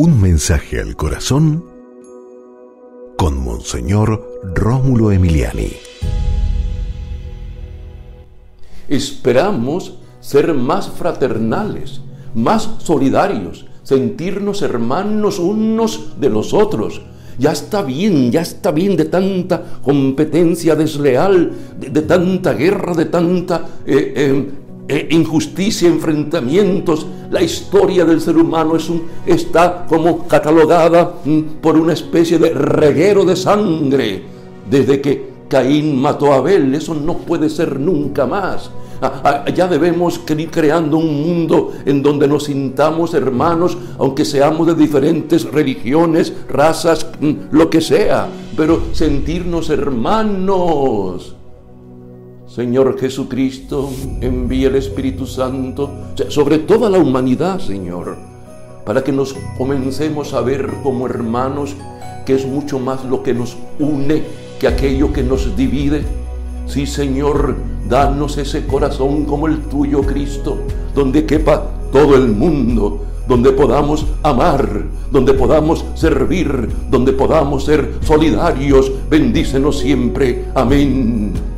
Un mensaje al corazón con Monseñor Rómulo Emiliani. Esperamos ser más fraternales, más solidarios, sentirnos hermanos unos de los otros. Ya está bien, ya está bien de tanta competencia desleal, de, tanta guerra, de tanta eh, eh, eh, injusticia, enfrentamientos. La historia del ser humano es un, está como catalogada mm, por una especie de reguero de sangre. Desde que Caín mató a Abel, eso no puede ser nunca más. Ah, ah, ya debemos ir creando un mundo en donde nos sintamos hermanos, aunque seamos de diferentes religiones, razas, mm, lo que sea, pero sentirnos hermanos. Señor Jesucristo, envía el Espíritu Santo sobre toda la humanidad, Señor, para que nos comencemos a ver como hermanos, que es mucho más lo que nos une que aquello que nos divide. Sí, Señor, danos ese corazón como el tuyo, Cristo, donde quepa todo el mundo, donde podamos amar, donde podamos servir, donde podamos ser solidarios. Bendícenos siempre. Amén.